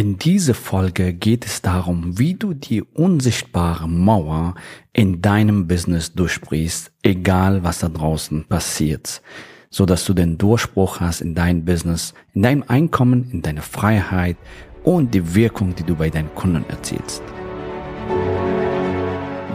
In dieser Folge geht es darum, wie du die unsichtbare Mauer in deinem Business durchbrichst, egal was da draußen passiert, so dass du den Durchbruch hast in deinem Business, in deinem Einkommen, in deiner Freiheit und die Wirkung, die du bei deinen Kunden erzielst.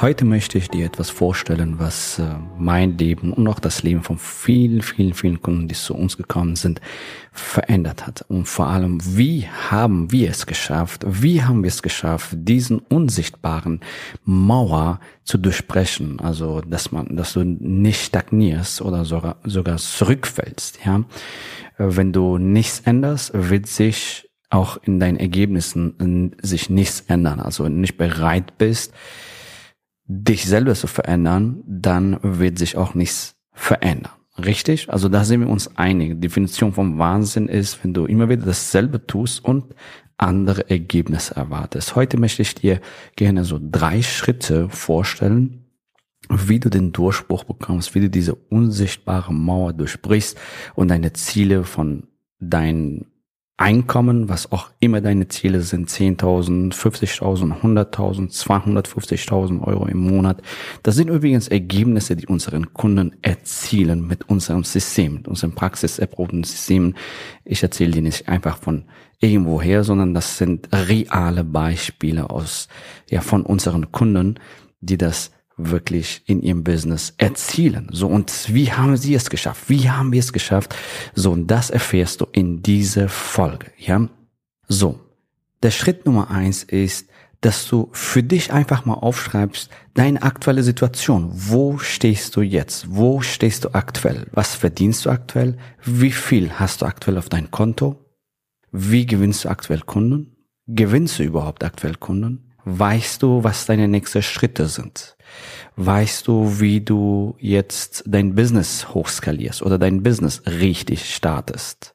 Heute möchte ich dir etwas vorstellen, was äh, mein Leben und auch das Leben von vielen, vielen, vielen Kunden, die zu uns gekommen sind, verändert hat. Und vor allem, wie haben wir es geschafft, wie haben wir es geschafft, diesen unsichtbaren Mauer zu durchbrechen. Also, dass man, dass du nicht stagnierst oder sogar, sogar zurückfällst, ja. Wenn du nichts änderst, wird sich auch in deinen Ergebnissen sich nichts ändern. Also nicht bereit bist, dich selber zu verändern, dann wird sich auch nichts verändern. Richtig? Also da sind wir uns einig. Die Definition vom Wahnsinn ist, wenn du immer wieder dasselbe tust und andere Ergebnisse erwartest. Heute möchte ich dir gerne so drei Schritte vorstellen, wie du den Durchbruch bekommst, wie du diese unsichtbare Mauer durchbrichst und deine Ziele von deinen Einkommen, was auch immer deine Ziele sind, 10.000, 50.000, 100.000, 250.000 Euro im Monat. Das sind übrigens Ergebnisse, die unseren Kunden erzielen mit unserem System, mit unserem praxiserprobten System. Ich erzähle dir nicht einfach von irgendwoher, sondern das sind reale Beispiele aus, ja, von unseren Kunden, die das wirklich in ihrem Business erzielen. So, und wie haben sie es geschafft? Wie haben wir es geschafft? So, und das erfährst du in dieser Folge, ja? So. Der Schritt Nummer eins ist, dass du für dich einfach mal aufschreibst, deine aktuelle Situation. Wo stehst du jetzt? Wo stehst du aktuell? Was verdienst du aktuell? Wie viel hast du aktuell auf dein Konto? Wie gewinnst du aktuell Kunden? Gewinnst du überhaupt aktuell Kunden? Weißt du, was deine nächsten Schritte sind? Weißt du, wie du jetzt dein Business hochskalierst oder dein Business richtig startest?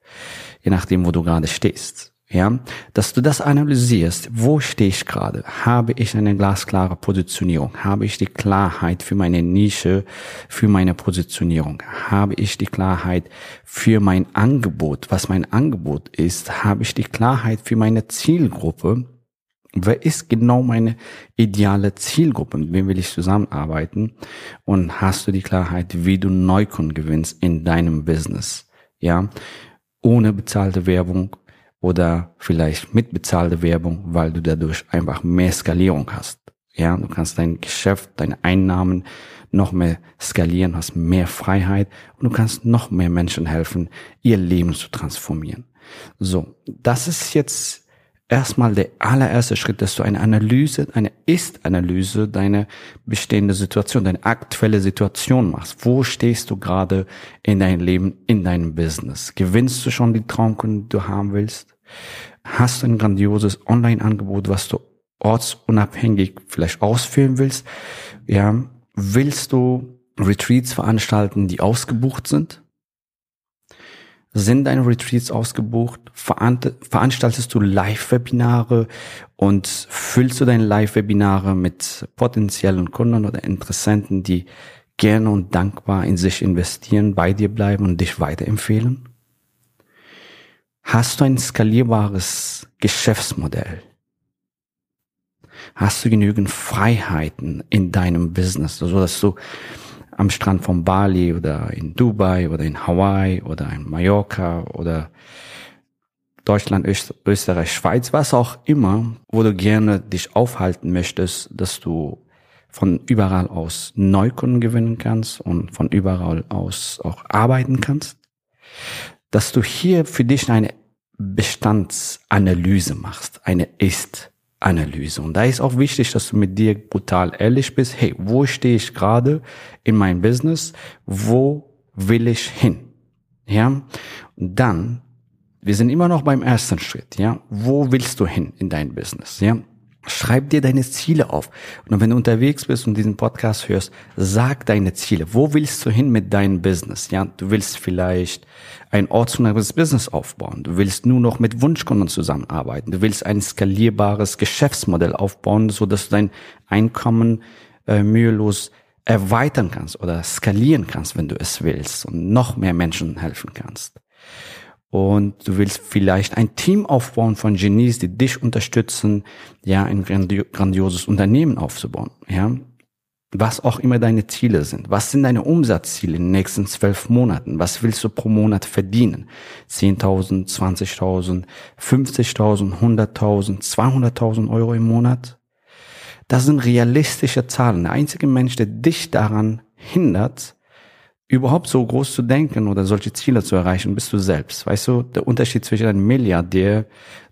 Je nachdem, wo du gerade stehst. Ja, dass du das analysierst. Wo stehe ich gerade? Habe ich eine glasklare Positionierung? Habe ich die Klarheit für meine Nische, für meine Positionierung? Habe ich die Klarheit für mein Angebot? Was mein Angebot ist? Habe ich die Klarheit für meine Zielgruppe? Wer ist genau meine ideale Zielgruppe? Mit wem will ich zusammenarbeiten? Und hast du die Klarheit, wie du Neukunden gewinnst in deinem Business? Ja, ohne bezahlte Werbung oder vielleicht mit bezahlter Werbung, weil du dadurch einfach mehr Skalierung hast. Ja, du kannst dein Geschäft, deine Einnahmen noch mehr skalieren, hast mehr Freiheit und du kannst noch mehr Menschen helfen, ihr Leben zu transformieren. So, das ist jetzt erstmal der allererste Schritt, dass du eine Analyse, eine Ist-Analyse deiner bestehende Situation, deine aktuelle Situation machst. Wo stehst du gerade in deinem Leben, in deinem Business? Gewinnst du schon die Traumkunden, die du haben willst? Hast du ein grandioses Online-Angebot, was du ortsunabhängig vielleicht ausführen willst? Ja, willst du Retreats veranstalten, die ausgebucht sind? Sind deine Retreats ausgebucht? Veranstaltest du Live-Webinare und füllst du deine Live-Webinare mit potenziellen Kunden oder Interessenten, die gerne und dankbar in sich investieren, bei dir bleiben und dich weiterempfehlen? Hast du ein skalierbares Geschäftsmodell? Hast du genügend Freiheiten in deinem Business, so dass du am Strand von Bali oder in Dubai oder in Hawaii oder in Mallorca oder Deutschland, Österreich, Schweiz, was auch immer, wo du gerne dich aufhalten möchtest, dass du von überall aus Neukunden gewinnen kannst und von überall aus auch arbeiten kannst, dass du hier für dich eine Bestandsanalyse machst, eine Ist-Analyse. Und da ist auch wichtig, dass du mit dir brutal ehrlich bist. Hey, wo stehe ich gerade in meinem Business? Wo will ich hin? Ja, und dann, wir sind immer noch beim ersten Schritt. Ja, wo willst du hin in dein Business? Ja, Schreib dir deine Ziele auf. Und wenn du unterwegs bist und diesen Podcast hörst, sag deine Ziele. Wo willst du hin mit deinem Business? Ja, du willst vielleicht ein ortsunabhängiges Business aufbauen. Du willst nur noch mit Wunschkunden zusammenarbeiten. Du willst ein skalierbares Geschäftsmodell aufbauen, so dass du dein Einkommen äh, mühelos erweitern kannst oder skalieren kannst, wenn du es willst und noch mehr Menschen helfen kannst und du willst vielleicht ein Team aufbauen von Genies, die dich unterstützen, ja, ein grandioses Unternehmen aufzubauen, ja. Was auch immer deine Ziele sind. Was sind deine Umsatzziele in den nächsten zwölf Monaten? Was willst du pro Monat verdienen? 10.000, 20.000, 50.000, 100.000, 200.000 Euro im Monat? Das sind realistische Zahlen. Der einzige Mensch, der dich daran hindert, überhaupt so groß zu denken oder solche Ziele zu erreichen, bist du selbst. Weißt du, der Unterschied zwischen einem Milliardär,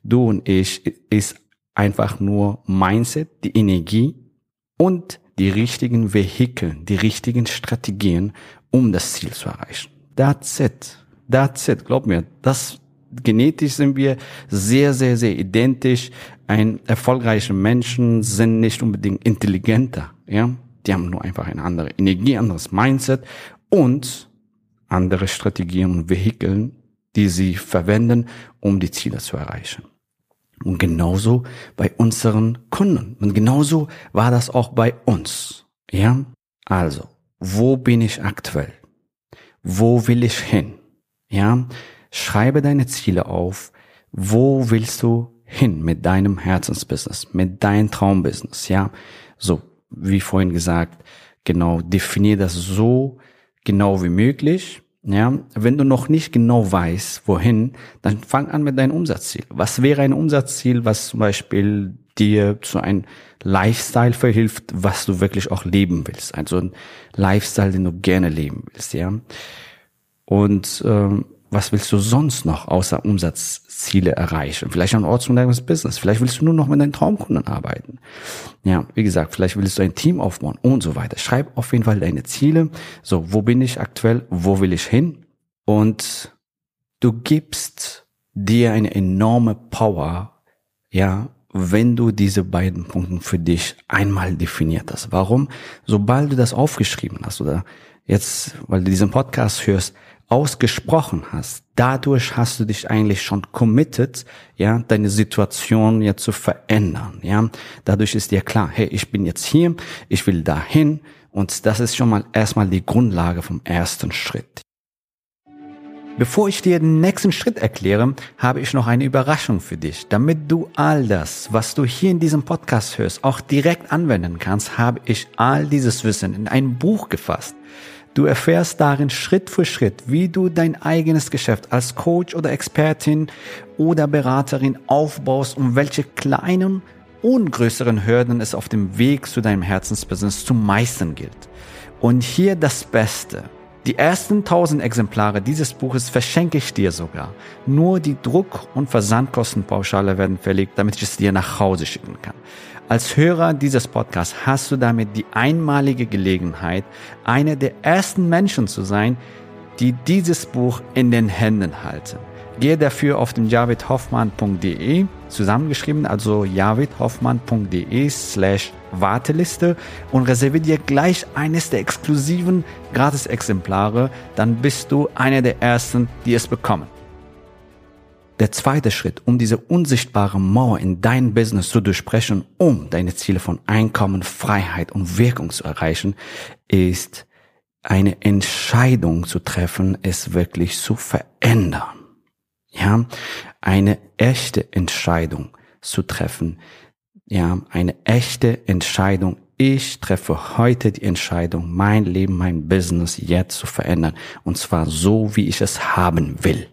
du und ich, ist einfach nur Mindset, die Energie und die richtigen Vehikel, die richtigen Strategien, um das Ziel zu erreichen. That's it. That's it. Glaub mir, das genetisch sind wir sehr, sehr, sehr identisch. Ein erfolgreicher Menschen sind nicht unbedingt intelligenter, ja. Die haben nur einfach eine andere Energie, anderes Mindset und andere Strategien und Vehikeln, die sie verwenden, um die Ziele zu erreichen. Und genauso bei unseren Kunden. Und genauso war das auch bei uns. Ja? Also, wo bin ich aktuell? Wo will ich hin? Ja? Schreibe deine Ziele auf. Wo willst du hin mit deinem Herzensbusiness, mit deinem Traumbusiness? Ja? So, wie vorhin gesagt, genau, definier das so, genau wie möglich. Ja, wenn du noch nicht genau weißt, wohin, dann fang an mit deinem Umsatzziel. Was wäre ein Umsatzziel, was zum Beispiel dir zu einem Lifestyle verhilft, was du wirklich auch leben willst? Also ein Lifestyle, den du gerne leben willst, ja. Und ähm, was willst du sonst noch außer Umsatzziele erreichen? Vielleicht ein ortsunabhängiges Business. Vielleicht willst du nur noch mit deinen Traumkunden arbeiten. Ja, wie gesagt, vielleicht willst du ein Team aufbauen und so weiter. Schreib auf jeden Fall deine Ziele. So, wo bin ich aktuell? Wo will ich hin? Und du gibst dir eine enorme Power, ja, wenn du diese beiden Punkte für dich einmal definiert hast. Warum? Sobald du das aufgeschrieben hast oder jetzt, weil du diesen Podcast hörst, ausgesprochen hast, dadurch hast du dich eigentlich schon committed, ja, deine Situation jetzt zu verändern, ja. Dadurch ist dir klar, hey, ich bin jetzt hier, ich will dahin und das ist schon mal erstmal die Grundlage vom ersten Schritt. Bevor ich dir den nächsten Schritt erkläre, habe ich noch eine Überraschung für dich. Damit du all das, was du hier in diesem Podcast hörst, auch direkt anwenden kannst, habe ich all dieses Wissen in ein Buch gefasst. Du erfährst darin Schritt für Schritt, wie du dein eigenes Geschäft als Coach oder Expertin oder Beraterin aufbaust und welche kleinen und größeren Hürden es auf dem Weg zu deinem Herzensbusiness zu meistern gilt. Und hier das Beste. Die ersten 1000 Exemplare dieses Buches verschenke ich dir sogar. Nur die Druck- und Versandkostenpauschale werden verlegt, damit ich es dir nach Hause schicken kann. Als Hörer dieses Podcasts hast du damit die einmalige Gelegenheit, einer der ersten Menschen zu sein, die dieses Buch in den Händen halten. Gehe dafür auf den javidhoffmann.de, zusammengeschrieben, also javidhoffmann.de slash Warteliste und reserviere dir gleich eines der exklusiven Gratis-Exemplare, dann bist du einer der ersten, die es bekommen. Der zweite Schritt, um diese unsichtbare Mauer in dein Business zu durchbrechen, um deine Ziele von Einkommen, Freiheit und Wirkung zu erreichen, ist eine Entscheidung zu treffen, es wirklich zu verändern. Ja, eine echte Entscheidung zu treffen. Ja, eine echte Entscheidung. Ich treffe heute die Entscheidung, mein Leben, mein Business jetzt zu verändern. Und zwar so, wie ich es haben will.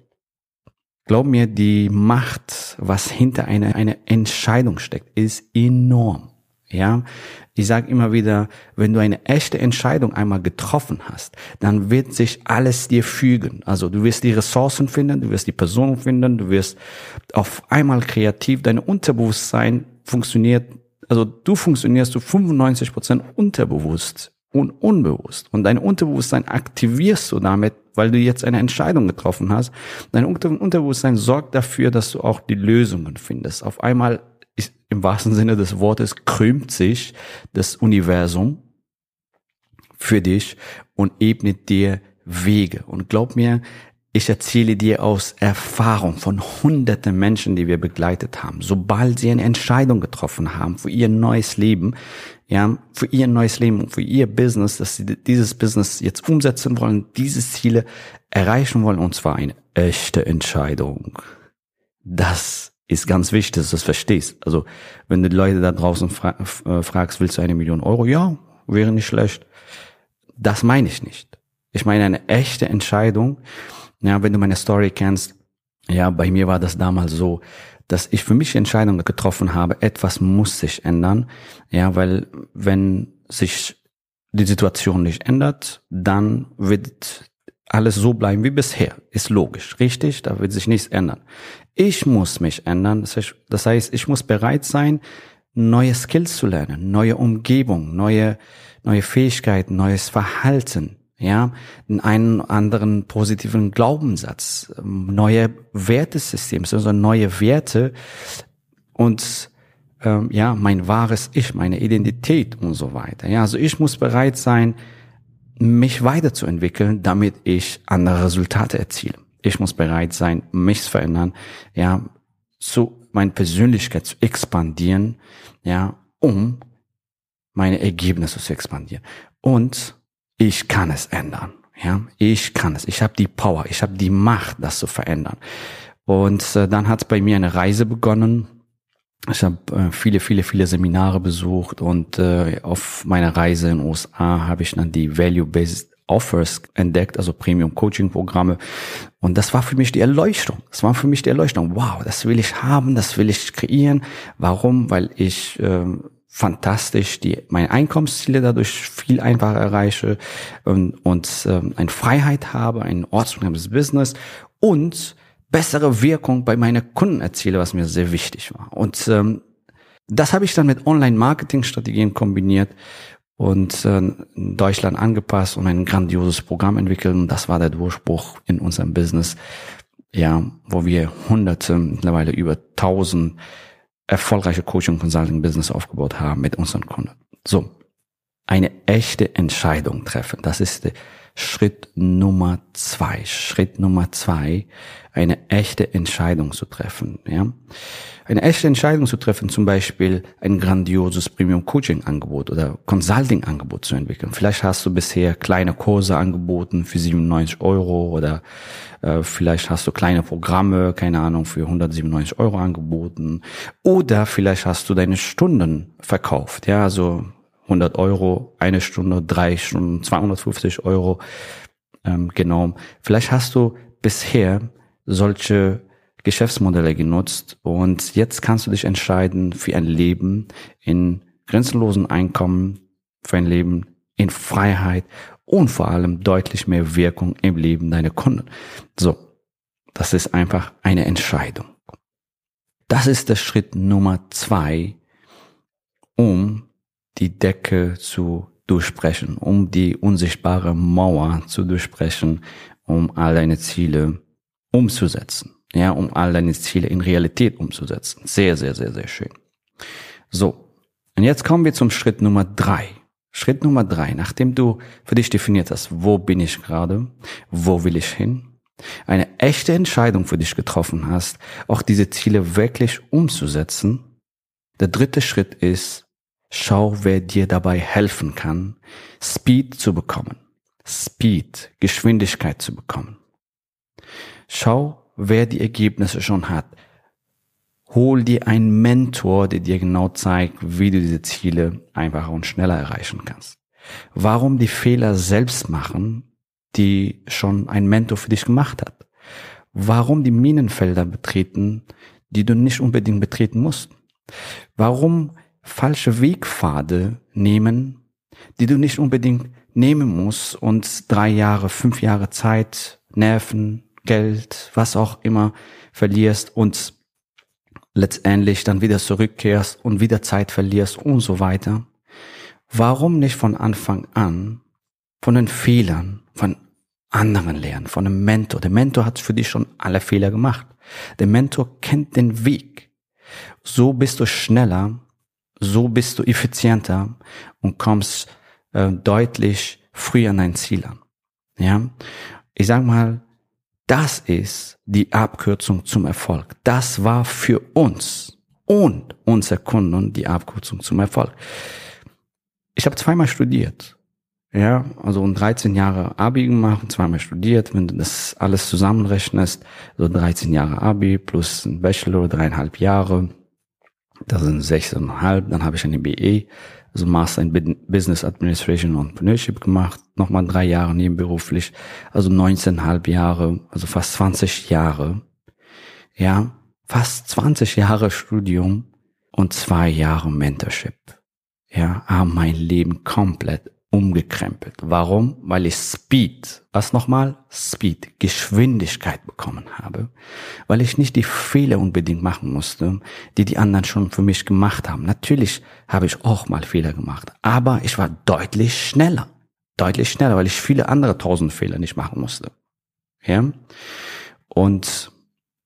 Glaub mir, die Macht, was hinter einer, einer Entscheidung steckt, ist enorm. Ja, ich sage immer wieder, wenn du eine echte Entscheidung einmal getroffen hast, dann wird sich alles dir fügen. Also du wirst die Ressourcen finden, du wirst die Personen finden, du wirst auf einmal kreativ. Dein Unterbewusstsein funktioniert, also du funktionierst zu 95 Prozent unterbewusst und unbewusst. Und dein Unterbewusstsein aktivierst du damit, weil du jetzt eine Entscheidung getroffen hast. Dein Unterbewusstsein sorgt dafür, dass du auch die Lösungen findest. Auf einmal ist, im wahrsten Sinne des Wortes krümmt sich das Universum für dich und ebnet dir Wege. Und glaub mir, ich erzähle dir aus Erfahrung von hunderten Menschen, die wir begleitet haben. Sobald sie eine Entscheidung getroffen haben für ihr neues Leben, ja, für ihr neues Leben und für ihr Business, dass sie dieses Business jetzt umsetzen wollen, diese Ziele erreichen wollen, und zwar eine echte Entscheidung. Das ist ganz wichtig, dass du das verstehst. Also, wenn du die Leute da draußen fra äh, fragst, willst du eine Million Euro? Ja, wäre nicht schlecht. Das meine ich nicht. Ich meine eine echte Entscheidung. Ja, wenn du meine Story kennst, ja, bei mir war das damals so, dass ich für mich die Entscheidung getroffen habe, etwas muss sich ändern. Ja, weil wenn sich die Situation nicht ändert, dann wird alles so bleiben wie bisher. Ist logisch, richtig? Da wird sich nichts ändern. Ich muss mich ändern. Das heißt, ich muss bereit sein, neue Skills zu lernen, neue Umgebung, neue, neue Fähigkeiten, neues Verhalten, ja, einen anderen positiven Glaubenssatz, neue Wertesysteme, also neue Werte und ähm, ja, mein wahres Ich, meine Identität und so weiter. Ja, also ich muss bereit sein, mich weiterzuentwickeln, damit ich andere Resultate erziele. Ich muss bereit sein, mich zu verändern, ja, zu meine Persönlichkeit zu expandieren, ja, um meine Ergebnisse zu expandieren. Und ich kann es ändern. Ja, ich kann es. Ich habe die Power, ich habe die Macht, das zu verändern. Und äh, dann hat bei mir eine Reise begonnen. Ich habe äh, viele, viele, viele Seminare besucht und äh, auf meiner Reise in den USA habe ich dann die Value-Based Offers entdeckt, also Premium Coaching Programme. Und das war für mich die Erleuchtung. Das war für mich die Erleuchtung. Wow, das will ich haben, das will ich kreieren. Warum? Weil ich äh, fantastisch die meine Einkommensziele dadurch viel einfacher erreiche und, und äh, eine Freiheit habe, ein ortsbundenes Business und bessere Wirkung bei meinen Kunden erziele, was mir sehr wichtig war. Und ähm, das habe ich dann mit Online-Marketing-Strategien kombiniert und äh, in Deutschland angepasst und ein grandioses Programm entwickelt. Und das war der Durchbruch in unserem Business, ja, wo wir hunderte, mittlerweile über tausend erfolgreiche Coaching Consulting Business aufgebaut haben mit unseren Kunden. So. Eine echte Entscheidung treffen. Das ist Schritt Nummer zwei. Schritt Nummer zwei, eine echte Entscheidung zu treffen, ja eine echte Entscheidung zu treffen, zum Beispiel ein grandioses Premium Coaching Angebot oder Consulting Angebot zu entwickeln. Vielleicht hast du bisher kleine Kurse angeboten für 97 Euro oder äh, vielleicht hast du kleine Programme, keine Ahnung, für 197 Euro angeboten oder vielleicht hast du deine Stunden verkauft, ja, also 100 Euro, eine Stunde, drei Stunden, 250 Euro ähm, genommen. Vielleicht hast du bisher solche Geschäftsmodelle genutzt und jetzt kannst du dich entscheiden für ein Leben in grenzenlosen Einkommen, für ein Leben in Freiheit und vor allem deutlich mehr Wirkung im Leben deiner Kunden. So, das ist einfach eine Entscheidung. Das ist der Schritt Nummer zwei, um die Decke zu durchbrechen, um die unsichtbare Mauer zu durchbrechen, um all deine Ziele umzusetzen ja, um all deine Ziele in Realität umzusetzen. Sehr, sehr, sehr, sehr schön. So. Und jetzt kommen wir zum Schritt Nummer drei. Schritt Nummer drei, nachdem du für dich definiert hast, wo bin ich gerade, wo will ich hin, eine echte Entscheidung für dich getroffen hast, auch diese Ziele wirklich umzusetzen. Der dritte Schritt ist, schau, wer dir dabei helfen kann, Speed zu bekommen. Speed, Geschwindigkeit zu bekommen. Schau, wer die Ergebnisse schon hat. Hol dir einen Mentor, der dir genau zeigt, wie du diese Ziele einfacher und schneller erreichen kannst. Warum die Fehler selbst machen, die schon ein Mentor für dich gemacht hat? Warum die Minenfelder betreten, die du nicht unbedingt betreten musst? Warum falsche Wegpfade nehmen, die du nicht unbedingt nehmen musst und drei Jahre, fünf Jahre Zeit, Nerven, Geld, was auch immer verlierst und letztendlich dann wieder zurückkehrst und wieder Zeit verlierst und so weiter. Warum nicht von Anfang an von den Fehlern von anderen lernen, von einem Mentor? Der Mentor hat für dich schon alle Fehler gemacht. Der Mentor kennt den Weg. So bist du schneller, so bist du effizienter und kommst äh, deutlich früher an dein Ziel an. Ja, ich sag mal, das ist die Abkürzung zum Erfolg. Das war für uns und unser Kunden die Abkürzung zum Erfolg. Ich habe zweimal studiert. Ja, also 13 Jahre Abi gemacht, zweimal studiert. Wenn du das alles zusammenrechnest, so 13 Jahre Abi plus ein Bachelor, dreieinhalb Jahre, das sind sechseinhalb, dann habe ich eine BE also Master in Business Administration und Entrepreneurship gemacht, nochmal drei Jahre nebenberuflich, also 19,5 Jahre, also fast 20 Jahre. Ja, fast 20 Jahre Studium und zwei Jahre Mentorship. Ja, haben mein Leben komplett umgekrempelt. Warum? Weil ich Speed, was nochmal? Speed, Geschwindigkeit bekommen habe. Weil ich nicht die Fehler unbedingt machen musste, die die anderen schon für mich gemacht haben. Natürlich habe ich auch mal Fehler gemacht, aber ich war deutlich schneller. Deutlich schneller, weil ich viele andere tausend Fehler nicht machen musste. Ja? Und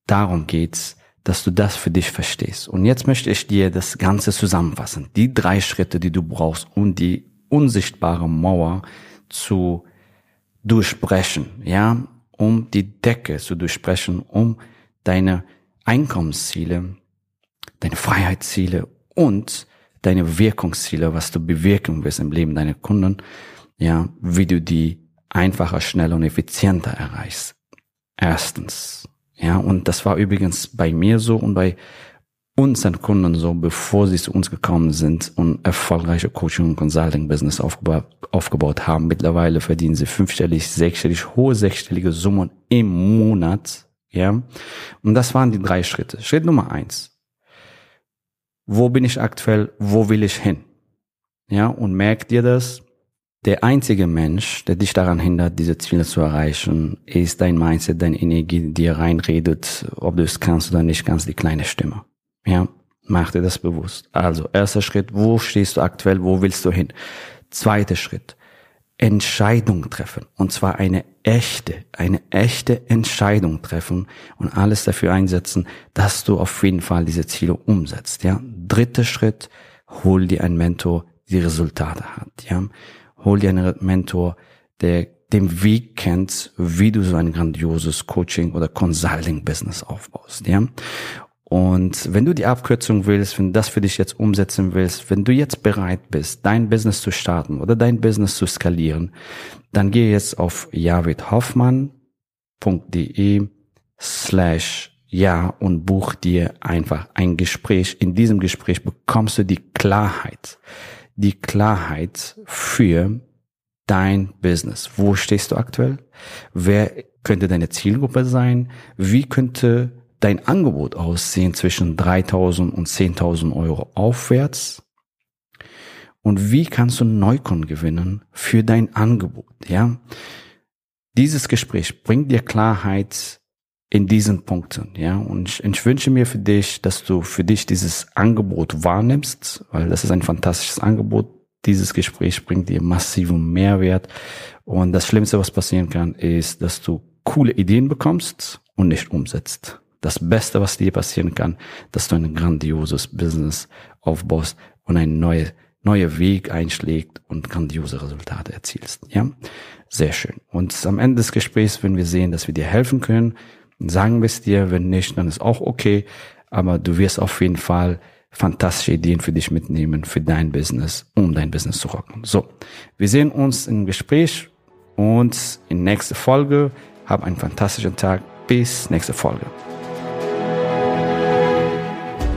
darum geht's, dass du das für dich verstehst. Und jetzt möchte ich dir das Ganze zusammenfassen. Die drei Schritte, die du brauchst, um die unsichtbare Mauer zu durchbrechen, ja, um die Decke zu durchbrechen, um deine Einkommensziele, deine Freiheitsziele und deine Wirkungsziele, was du bewirken willst im Leben deiner Kunden, ja, wie du die einfacher, schneller und effizienter erreichst. Erstens. Ja, und das war übrigens bei mir so und bei unseren Kunden so, bevor sie zu uns gekommen sind und erfolgreiche Coaching und Consulting Business aufgebaut, aufgebaut haben. Mittlerweile verdienen sie fünfstellig, sechsstellig, hohe sechsstellige Summen im Monat. Ja. Und das waren die drei Schritte. Schritt Nummer eins. Wo bin ich aktuell? Wo will ich hin? Ja. Und merkt ihr das? Der einzige Mensch, der dich daran hindert, diese Ziele zu erreichen, ist dein Mindset, deine Energie, die dir reinredet, ob du es kannst oder nicht, ganz die kleine Stimme. Ja, mach dir das bewusst. Also, erster Schritt, wo stehst du aktuell, wo willst du hin? Zweiter Schritt, Entscheidung treffen. Und zwar eine echte, eine echte Entscheidung treffen und alles dafür einsetzen, dass du auf jeden Fall diese Ziele umsetzt. Ja. Dritter Schritt, hol dir einen Mentor, die Resultate hat. Ja. Hol dir einen Mentor, der den Weg kennt, wie du so ein grandioses Coaching oder Consulting Business aufbaust. Ja. Und wenn du die Abkürzung willst, wenn du das für dich jetzt umsetzen willst, wenn du jetzt bereit bist, dein Business zu starten oder dein Business zu skalieren, dann geh jetzt auf javidhoffmann.de slash ja und buch dir einfach ein Gespräch. In diesem Gespräch bekommst du die Klarheit, die Klarheit für dein Business. Wo stehst du aktuell? Wer könnte deine Zielgruppe sein? Wie könnte dein Angebot aussehen zwischen 3.000 und 10.000 Euro aufwärts? Und wie kannst du Neukunden gewinnen für dein Angebot? Ja, dieses Gespräch bringt dir Klarheit in diesen Punkten. Ja, und ich, ich wünsche mir für dich, dass du für dich dieses Angebot wahrnimmst, weil das ist ein fantastisches Angebot. Dieses Gespräch bringt dir massiven Mehrwert. Und das Schlimmste, was passieren kann, ist, dass du coole Ideen bekommst und nicht umsetzt das Beste, was dir passieren kann, dass du ein grandioses Business aufbaust und ein neuer neue Weg einschlägt und grandiose Resultate erzielst. Ja, sehr schön. Und am Ende des Gesprächs, wenn wir sehen, dass wir dir helfen können, sagen wir es dir. Wenn nicht, dann ist auch okay. Aber du wirst auf jeden Fall fantastische Ideen für dich mitnehmen, für dein Business, um dein Business zu rocken. So, wir sehen uns im Gespräch und in nächster Folge. Hab einen fantastischen Tag. Bis nächste Folge.